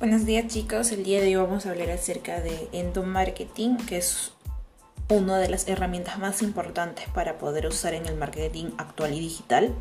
Buenos días chicos, el día de hoy vamos a hablar acerca de endomarketing, que es una de las herramientas más importantes para poder usar en el marketing actual y digital.